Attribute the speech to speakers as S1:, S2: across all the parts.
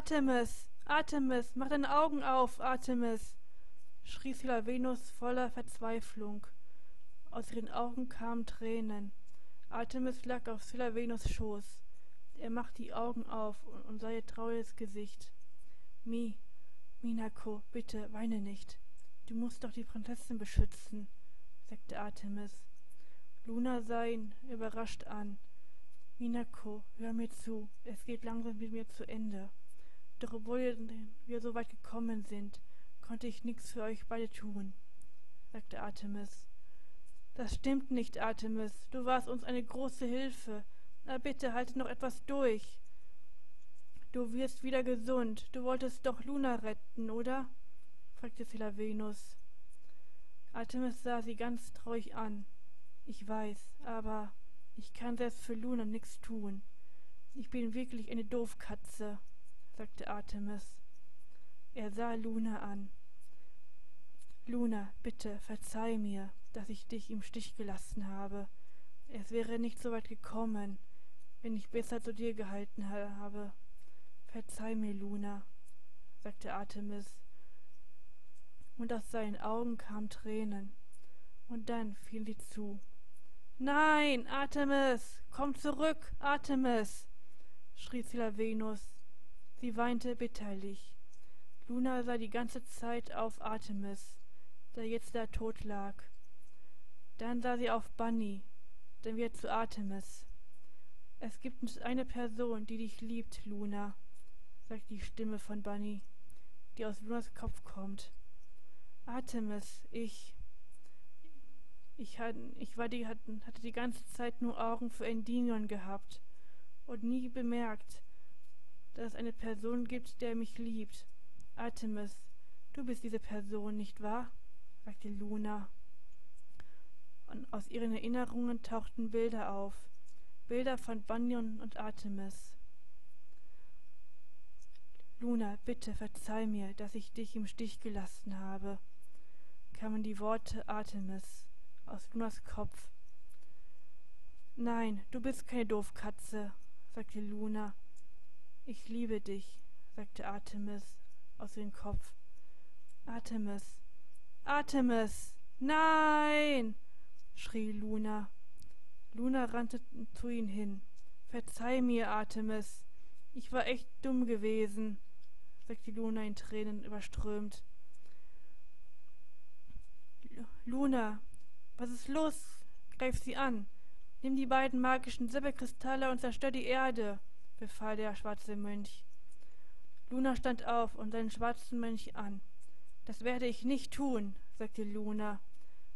S1: Artemis, Artemis, mach deine Augen auf, Artemis, schrie Venus voller Verzweiflung. Aus ihren Augen kamen Tränen. Artemis lag auf Venus Schoß. Er machte die Augen auf und sah ihr trauriges Gesicht. Mi, Minako, bitte, weine nicht. Du musst doch die Prinzessin beschützen, sagte Artemis. Luna sah ihn überrascht an. Minako, hör mir zu, es geht langsam mit mir zu Ende. Doch obwohl wir so weit gekommen sind, konnte ich nichts für euch beide tun, sagte Artemis. Das stimmt nicht, Artemis. Du warst uns eine große Hilfe. Na bitte, halte noch etwas durch. Du wirst wieder gesund. Du wolltest doch Luna retten, oder? fragte Venus. Artemis sah sie ganz traurig an. Ich weiß, aber ich kann selbst für Luna nichts tun. Ich bin wirklich eine Doofkatze, sagte Artemis. Er sah Luna an. Luna, bitte verzeih mir, dass ich dich im Stich gelassen habe. Es wäre nicht so weit gekommen, wenn ich besser zu dir gehalten habe. Verzeih mir, Luna, sagte Artemis. Und aus seinen Augen kamen Tränen. Und dann fielen sie zu. Nein, Artemis, komm zurück, Artemis, schrie Venus. Sie weinte bitterlich. Luna sah die ganze Zeit auf Artemis der jetzt da tot lag. Dann sah sie auf Bunny, dann wieder zu Artemis. Es gibt nur eine Person, die dich liebt, Luna, sagt die Stimme von Bunny, die aus Lunas Kopf kommt. Artemis, ich. Ich, hat, ich war die, hatte die ganze Zeit nur Augen für Endymion gehabt und nie bemerkt, dass es eine Person gibt, der mich liebt. Artemis, du bist diese Person, nicht wahr? sagte Luna. Und aus ihren Erinnerungen tauchten Bilder auf. Bilder von Banyon und Artemis. Luna, bitte verzeih mir, dass ich dich im Stich gelassen habe, kamen die Worte Artemis aus Lunas Kopf. Nein, du bist keine Doofkatze, sagte Luna. Ich liebe dich, sagte Artemis aus ihrem Kopf. Artemis, Artemis! Nein! schrie Luna. Luna rannte zu ihm hin. Verzeih mir, Artemis. Ich war echt dumm gewesen, sagte Luna in Tränen überströmt. Luna, was ist los? Greif sie an. Nimm die beiden magischen Silberkristalle und zerstör die Erde, befahl der schwarze Mönch. Luna stand auf und den schwarzen Mönch an. Das werde ich nicht tun, sagte Luna.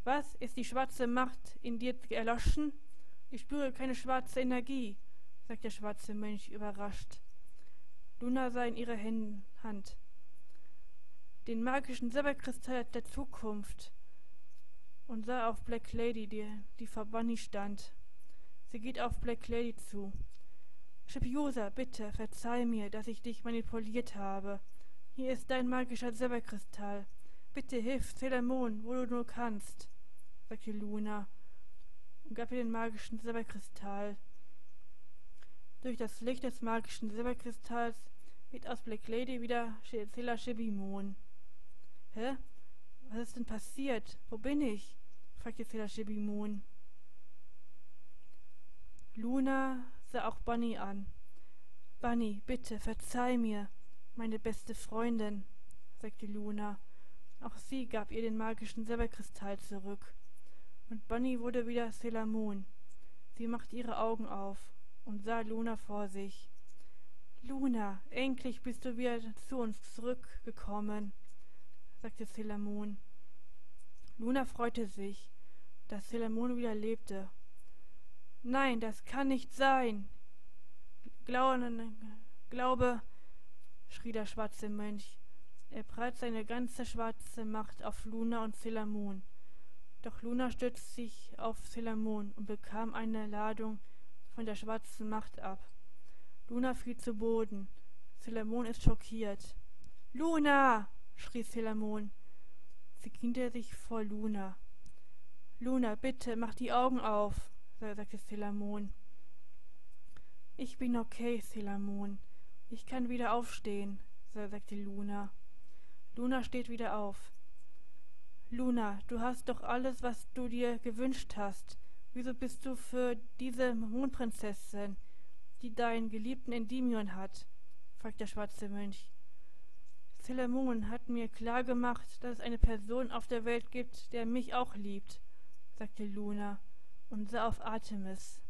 S1: Was, ist die schwarze Macht in dir erloschen? Ich spüre keine schwarze Energie, sagte der schwarze Mönch überrascht. Luna sah in ihre Hand. Den magischen Silberkristall der Zukunft und sah auf Black Lady, die, die vor Bunny stand. Sie geht auf Black Lady zu. Schipiosa, bitte, verzeih mir, dass ich dich manipuliert habe. Hier ist dein magischer Silberkristall. Bitte hilf Moon, wo du nur kannst, sagte Luna und gab ihr den magischen Silberkristall. Durch das Licht des magischen Silberkristalls wird aus Black Lady wieder Sailor Shibimon. Hä? Was ist denn passiert? Wo bin ich? fragte Sailor Shibimon. Luna sah auch Bunny an. Bunny, bitte, verzeih mir meine beste Freundin, sagte Luna. Auch sie gab ihr den magischen Silberkristall zurück. Und Bonnie wurde wieder Sailor Moon. Sie machte ihre Augen auf und sah Luna vor sich. Luna, endlich bist du wieder zu uns zurückgekommen, sagte Sailor Moon. Luna freute sich, dass Sailor Moon wieder lebte. Nein, das kann nicht sein. Glaube, glaube, schrie der schwarze Mönch. Er prallt seine ganze schwarze Macht auf Luna und Sailor Moon. Doch Luna stützte sich auf Sailor Moon und bekam eine Ladung von der schwarzen Macht ab. Luna fiel zu Boden. Sailor Moon ist schockiert. Luna! schrie Sailor Moon. Sie kniete sich vor Luna. Luna, bitte, mach die Augen auf, sagte Sailor Moon. Ich bin okay, Sailor Moon. Ich kann wieder aufstehen, sagte Luna. Luna steht wieder auf. Luna, du hast doch alles, was du dir gewünscht hast. Wieso bist du für diese Mondprinzessin, die deinen geliebten Endymion hat? fragte der schwarze Mönch. Zelamon hat mir klargemacht, dass es eine Person auf der Welt gibt, der mich auch liebt, sagte Luna und sah auf Artemis.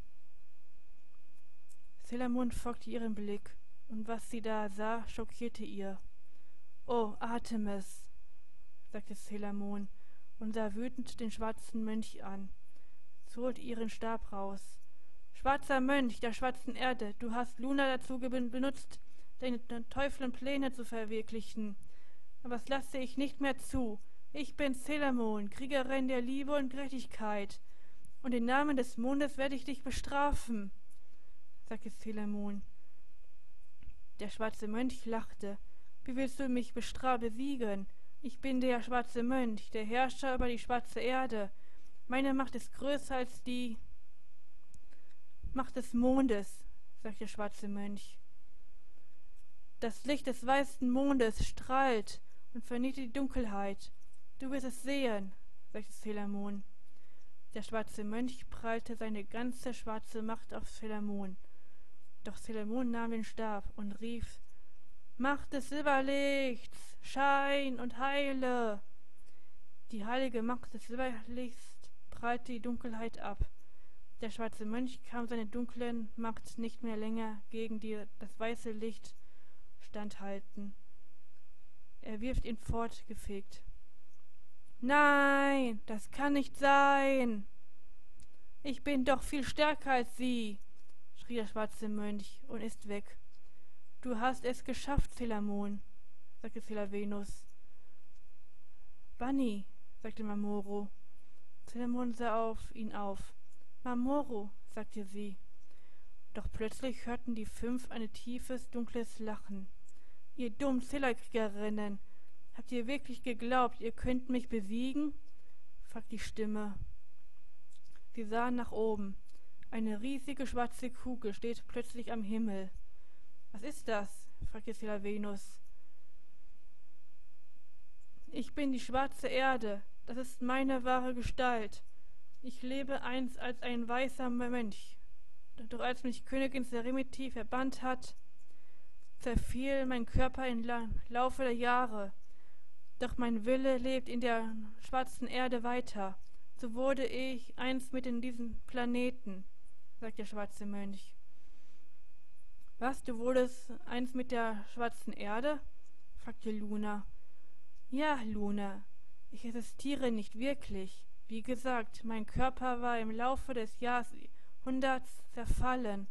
S1: Zelamon folgte ihrem Blick, und was sie da sah, schockierte ihr. Oh, Artemis, sagte Zelamon und sah wütend den schwarzen Mönch an, zog ihren Stab raus. Schwarzer Mönch der schwarzen Erde, du hast Luna dazu benutzt, deine Teufel und Pläne zu verwirklichen. Aber das lasse ich nicht mehr zu. Ich bin Zelamon, Kriegerin der Liebe und Gerechtigkeit, und im Namen des Mondes werde ich dich bestrafen, sagte Zelamon. Der schwarze Mönch lachte. Wie willst du mich besiegen? Ich bin der schwarze Mönch, der Herrscher über die schwarze Erde. Meine Macht ist größer als die Macht des Mondes, sagte der schwarze Mönch. Das Licht des weißen Mondes strahlt und vernichtet die Dunkelheit. Du wirst es sehen, sagte Selamon. Der schwarze Mönch prallte seine ganze schwarze Macht auf Selamon. Doch Selamon nahm den Stab und rief Macht des Silberlichts, Schein und heile. Die heilige Macht des Silberlichts prallte die Dunkelheit ab. Der schwarze Mönch kam seine dunklen Macht nicht mehr länger gegen die, das weiße Licht standhalten. Er wirft ihn fortgefegt. Nein, das kann nicht sein. Ich bin doch viel stärker als Sie, schrie der schwarze Mönch und ist weg. Du hast es geschafft, Celamon, sagte Celavenus. Bunny, sagte Mamoro. Celamon sah auf ihn auf. Mamoro, sagte sie. Doch plötzlich hörten die fünf ein tiefes, dunkles Lachen. Ihr dummen Zillerkriegerinnen, habt ihr wirklich geglaubt, ihr könnt mich besiegen? fragte die Stimme. Sie sahen nach oben. Eine riesige schwarze Kugel steht plötzlich am Himmel. Was ist das? fragte Selavenus. Ich bin die schwarze Erde, das ist meine wahre Gestalt. Ich lebe einst als ein weißer Mönch. Doch als mich Königin Seremiti verbannt hat, zerfiel mein Körper im Laufe der Jahre, doch mein Wille lebt in der schwarzen Erde weiter. So wurde ich eins mit in diesem Planeten, sagt der schwarze Mönch. Was, du wurdest eins mit der schwarzen Erde? fragte Luna. Ja, Luna, ich existiere nicht wirklich. Wie gesagt, mein Körper war im Laufe des Jahrhunderts zerfallen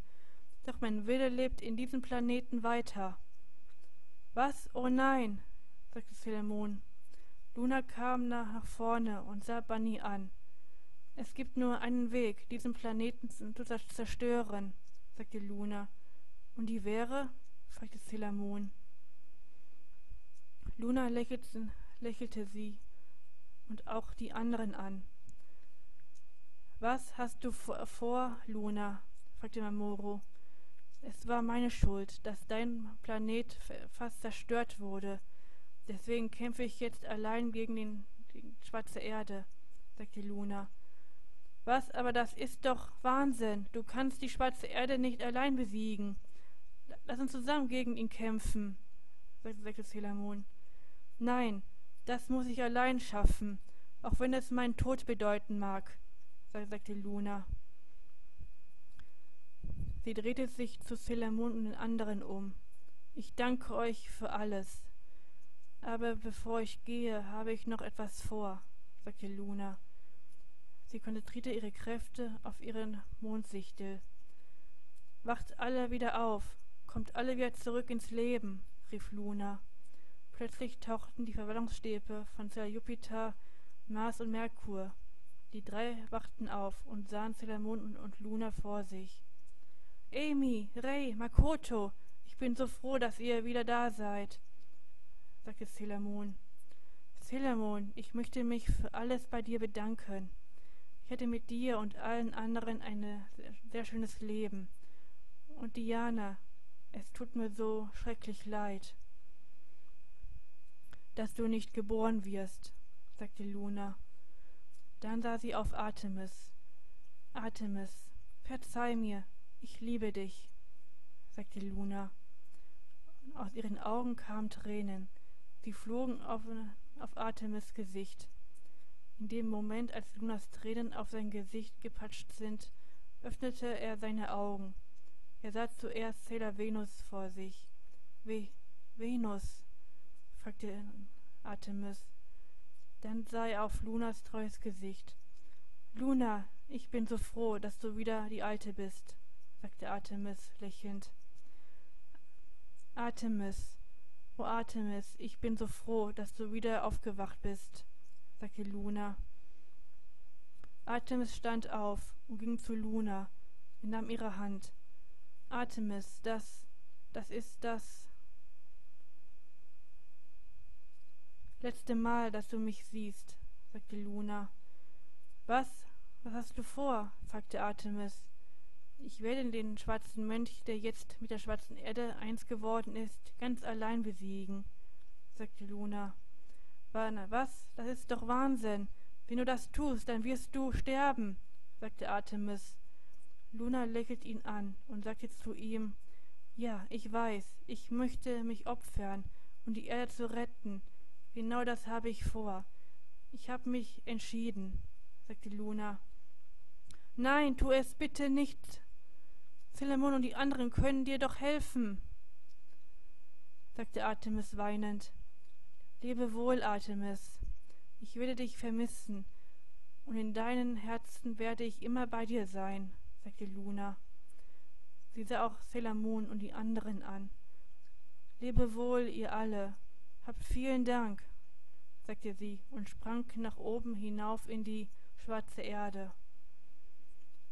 S1: doch mein Wille lebt in diesem Planeten weiter. Was? Oh nein, sagte Philemon. Luna kam nach vorne und sah Bunny an. Es gibt nur einen Weg, diesen Planeten zu zerstören, sagte Luna. Und die wäre? fragte Celamon. Luna lächelte, lächelte sie und auch die anderen an. Was hast du vor, Luna? fragte Mamoro. Es war meine Schuld, dass dein Planet fast zerstört wurde. Deswegen kämpfe ich jetzt allein gegen den, die schwarze Erde, sagte Luna. Was, aber das ist doch Wahnsinn. Du kannst die schwarze Erde nicht allein besiegen. Lass uns zusammen gegen ihn kämpfen, sagte Selamon. Nein, das muss ich allein schaffen, auch wenn es meinen Tod bedeuten mag, sagte Luna. Sie drehte sich zu Philemon und den anderen um. Ich danke euch für alles. Aber bevor ich gehe, habe ich noch etwas vor, sagte Luna. Sie konzentrierte ihre Kräfte auf ihren Mondsichtel. Wacht alle wieder auf, kommt alle wieder zurück ins Leben, rief Luna. Plötzlich tauchten die Verwandlungsstäbe von Zell Jupiter, Mars und Merkur. Die drei wachten auf und sahen Celamon und Luna vor sich. Amy, Ray, Makoto, ich bin so froh, dass ihr wieder da seid, sagte Celamon. Celamon, ich möchte mich für alles bei dir bedanken. Ich hatte mit dir und allen anderen ein sehr, sehr schönes Leben. Und Diana, es tut mir so schrecklich leid, dass du nicht geboren wirst, sagte Luna. Dann sah sie auf Artemis. Artemis, verzeih mir, ich liebe dich, sagte Luna. Aus ihren Augen kamen Tränen. Sie flogen auf, auf Artemis Gesicht. In dem Moment, als Lunas Tränen auf sein Gesicht gepatscht sind, öffnete er seine Augen. Er sah zuerst Sailor Venus vor sich. Ve Venus, fragte Artemis. Dann sah er auf Lunas treues Gesicht. Luna, ich bin so froh, dass du wieder die Alte bist, sagte Artemis lächelnd. Artemis, o Artemis, ich bin so froh, dass du wieder aufgewacht bist, sagte Luna. Artemis stand auf und ging zu Luna. Er nahm ihre Hand. Artemis, das, das ist das letzte Mal, dass du mich siehst, sagte Luna. Was? Was hast du vor? fragte Artemis. Ich werde den schwarzen Mönch, der jetzt mit der schwarzen Erde eins geworden ist, ganz allein besiegen, sagte Luna. Was? Das ist doch Wahnsinn. Wenn du das tust, dann wirst du sterben, sagte Artemis. Luna lächelte ihn an und sagte zu ihm, ja, ich weiß, ich möchte mich opfern, um die Erde zu retten. Genau das habe ich vor. Ich habe mich entschieden, sagte Luna. Nein, tu es bitte nicht. Philemon und die anderen können dir doch helfen, sagte Artemis weinend. Lebe wohl, Artemis. Ich werde dich vermissen, und in deinen Herzen werde ich immer bei dir sein, sagte Luna. Sie sah auch Selamon und die anderen an. Lebe wohl, ihr alle. Habt vielen Dank, sagte sie und sprang nach oben hinauf in die schwarze Erde.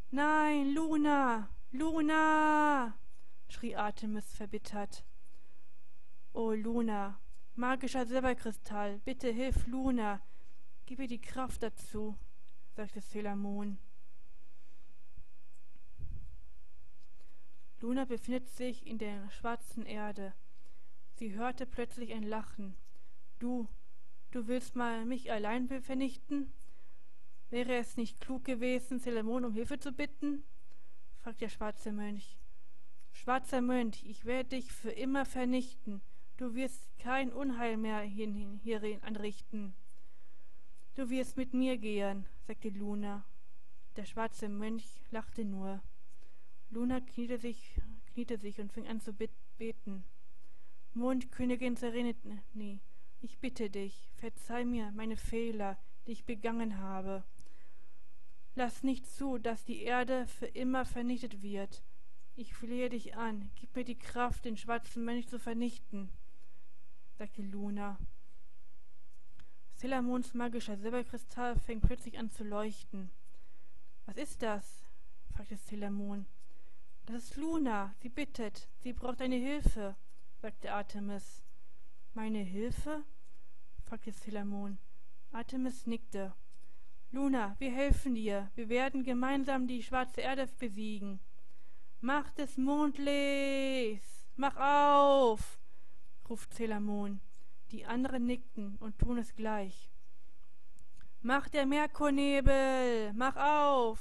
S1: Nein, Luna, Luna! schrie Artemis verbittert. O Luna, magischer Silberkristall, bitte hilf Luna, gib ihr die Kraft dazu, sagte Selamon. Luna befindet sich in der schwarzen Erde. Sie hörte plötzlich ein Lachen. Du, du willst mal mich allein vernichten? Wäre es nicht klug gewesen, Selamon um Hilfe zu bitten? fragt der schwarze Mönch. Schwarzer Mönch, ich werde dich für immer vernichten. Du wirst kein Unheil mehr hierin anrichten. Du wirst mit mir gehen, sagte Luna. Der schwarze Mönch lachte nur. Luna kniete sich, kniete sich und fing an zu beten. Mondkönigin Serenity, ich bitte dich, verzeih mir meine Fehler, die ich begangen habe. Lass nicht zu, dass die Erde für immer vernichtet wird. Ich flehe dich an, gib mir die Kraft, den schwarzen Mönch zu vernichten, sagte Luna. Selamons magischer Silberkristall fängt plötzlich an zu leuchten. Was ist das? fragte Selamon. Das ist Luna. Sie bittet. Sie braucht eine Hilfe, sagte Artemis. Meine Hilfe? fragte Selamon. Artemis nickte. Luna, wir helfen dir. Wir werden gemeinsam die schwarze Erde besiegen. Mach des Mondlichts! Mach auf! Ruft Zelamon. Die anderen nickten und tun es gleich. Mach der Merkurnebel! Mach auf!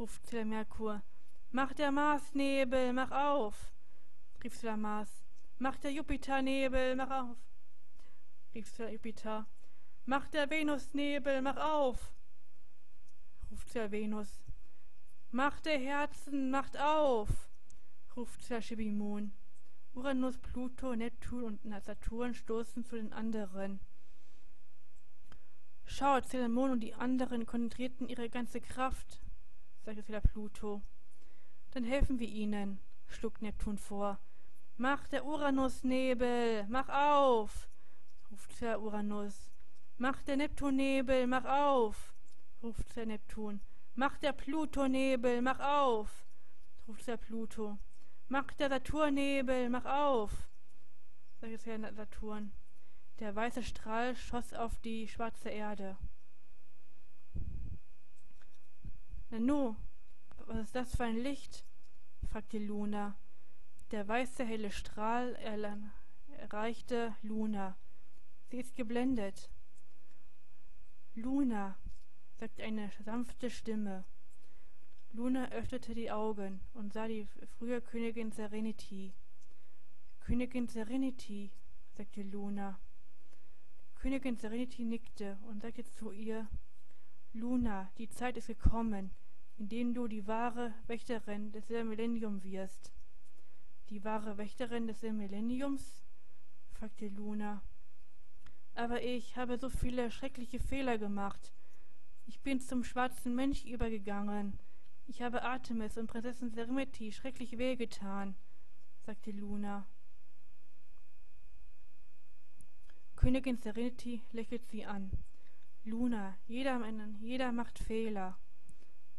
S1: ruft der Merkur. Mach der Marsnebel! Mach auf! rief der Mars. Mach der Jupiternebel! Mach auf! rief der Jupiter. Mach der Venusnebel! Mach auf! ruft der Venus. Macht der Herzen, macht auf, ruft der Schibimon. Uranus, Pluto, Neptun und Saturn stoßen zu den anderen. Schaut, Zelamon und die anderen konzentrierten ihre ganze Kraft, sagte der Pluto. Dann helfen wir ihnen, schlug Neptun vor. Mach der Uranusnebel, mach auf, ruft der Uranus. Mach der Neptunnebel, mach auf, ruft der Neptun. Mach der Plutonebel, mach auf, ruft der Pluto. Mach der Saturnebel, mach auf, sagt der Saturn. Der weiße Strahl schoss auf die schwarze Erde. Nanu, was ist das für ein Licht? fragte Luna. der weiße helle Strahl erreichte Luna. Sie ist geblendet. Luna, sagt eine sanfte Stimme. Luna öffnete die Augen und sah die frühe Königin Serenity. Königin Serenity, sagte Luna. Königin Serenity nickte und sagte zu ihr, Luna, die Zeit ist gekommen, in dem du die wahre Wächterin des Millennium wirst. Die wahre Wächterin des Millenniums? fragte Luna. Aber ich habe so viele schreckliche Fehler gemacht. Ich bin zum schwarzen Mönch übergegangen. Ich habe Artemis und Prinzessin Serenity schrecklich wehgetan, sagte Luna. Königin Serenity lächelt sie an. Luna, jeder, jeder macht Fehler,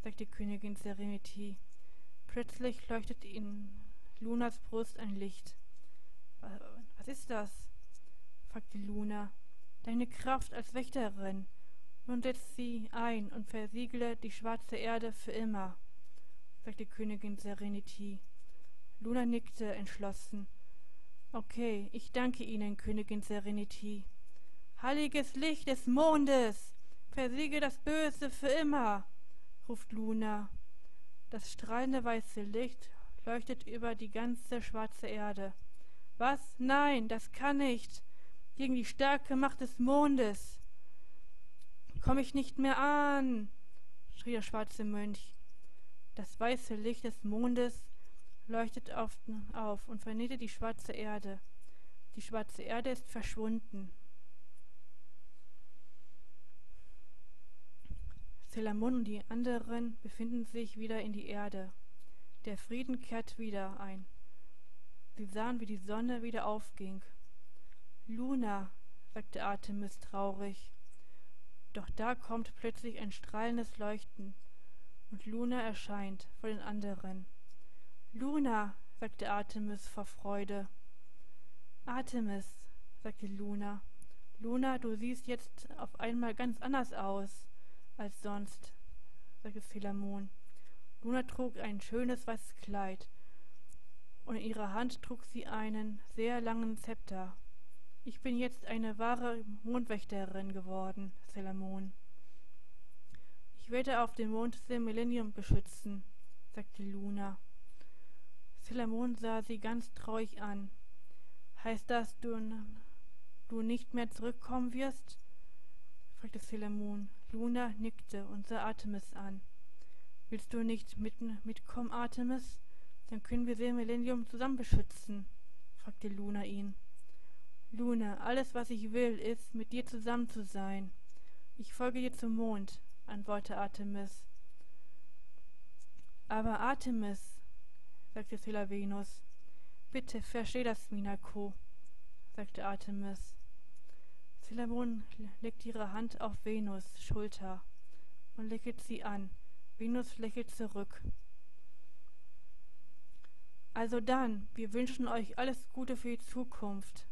S1: sagte Königin Serenity. Plötzlich leuchtet in Lunas Brust ein Licht. Was ist das? fragte Luna. Deine Kraft als Wächterin. Nun setz sie ein und versiegle die schwarze Erde für immer, sagte Königin Serenity. Luna nickte entschlossen. Okay, ich danke Ihnen, Königin Serenity. Heiliges Licht des Mondes, versiege das Böse für immer, ruft Luna. Das strahlende weiße Licht leuchtet über die ganze schwarze Erde. Was? Nein, das kann nicht. Gegen die starke Macht des Mondes. Komm ich nicht mehr an, schrie der schwarze Mönch. Das weiße Licht des Mondes leuchtet auf, auf und vernichtet die schwarze Erde. Die schwarze Erde ist verschwunden. Selamon und die anderen befinden sich wieder in die Erde. Der Frieden kehrt wieder ein. Sie sahen, wie die Sonne wieder aufging. Luna, sagte Artemis traurig. Doch da kommt plötzlich ein strahlendes Leuchten, und Luna erscheint vor den anderen. Luna, sagte Artemis vor Freude. Artemis, sagte Luna. Luna, du siehst jetzt auf einmal ganz anders aus als sonst, sagte Philemon. Luna trug ein schönes weißes Kleid, und in ihrer Hand trug sie einen sehr langen Zepter. Ich bin jetzt eine wahre Mondwächterin geworden, Philemon. Ich werde auf dem Mond das Millennium beschützen, sagte Luna. Philemon sah sie ganz traurig an. Heißt das, du, du nicht mehr zurückkommen wirst? fragte Philemon. Luna nickte und sah Artemis an. Willst du nicht mitten mitkommen, Artemis? Dann können wir Millennium zusammen beschützen, fragte Luna ihn. Luna, alles, was ich will, ist, mit dir zusammen zu sein. Ich folge dir zum Mond, antwortete Artemis. Aber Artemis, sagte Selavenus, bitte versteh das, Minako, sagte Artemis. Cinnamon legt ihre Hand auf Venus Schulter und lächelt sie an. Venus lächelt zurück. Also dann, wir wünschen euch alles Gute für die Zukunft,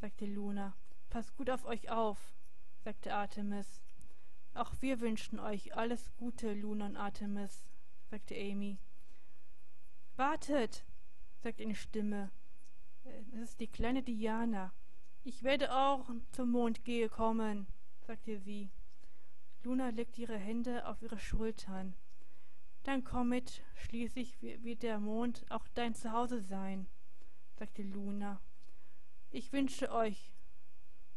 S1: sagte Luna. Passt gut auf euch auf, sagte Artemis. Auch wir wünschen euch alles Gute, Luna und Artemis, sagte Amy. Wartet, sagte eine Stimme. Es ist die kleine Diana. Ich werde auch zum Mond gehe kommen, sagte sie. Luna legte ihre Hände auf ihre Schultern. Dann komm mit, schließlich wird der Mond auch dein Zuhause sein, sagte Luna. Ich wünsche euch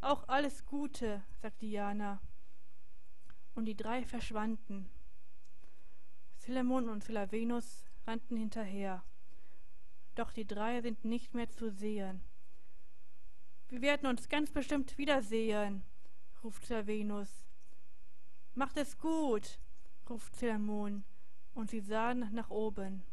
S1: auch alles Gute, sagte Jana. Und die drei verschwanden. Philemon und Philavenus rannten hinterher. Doch die drei sind nicht mehr zu sehen. Wir werden uns ganz bestimmt wiedersehen, ruft Venus. Macht es gut, ruft Cinnamon, und sie sahen nach oben.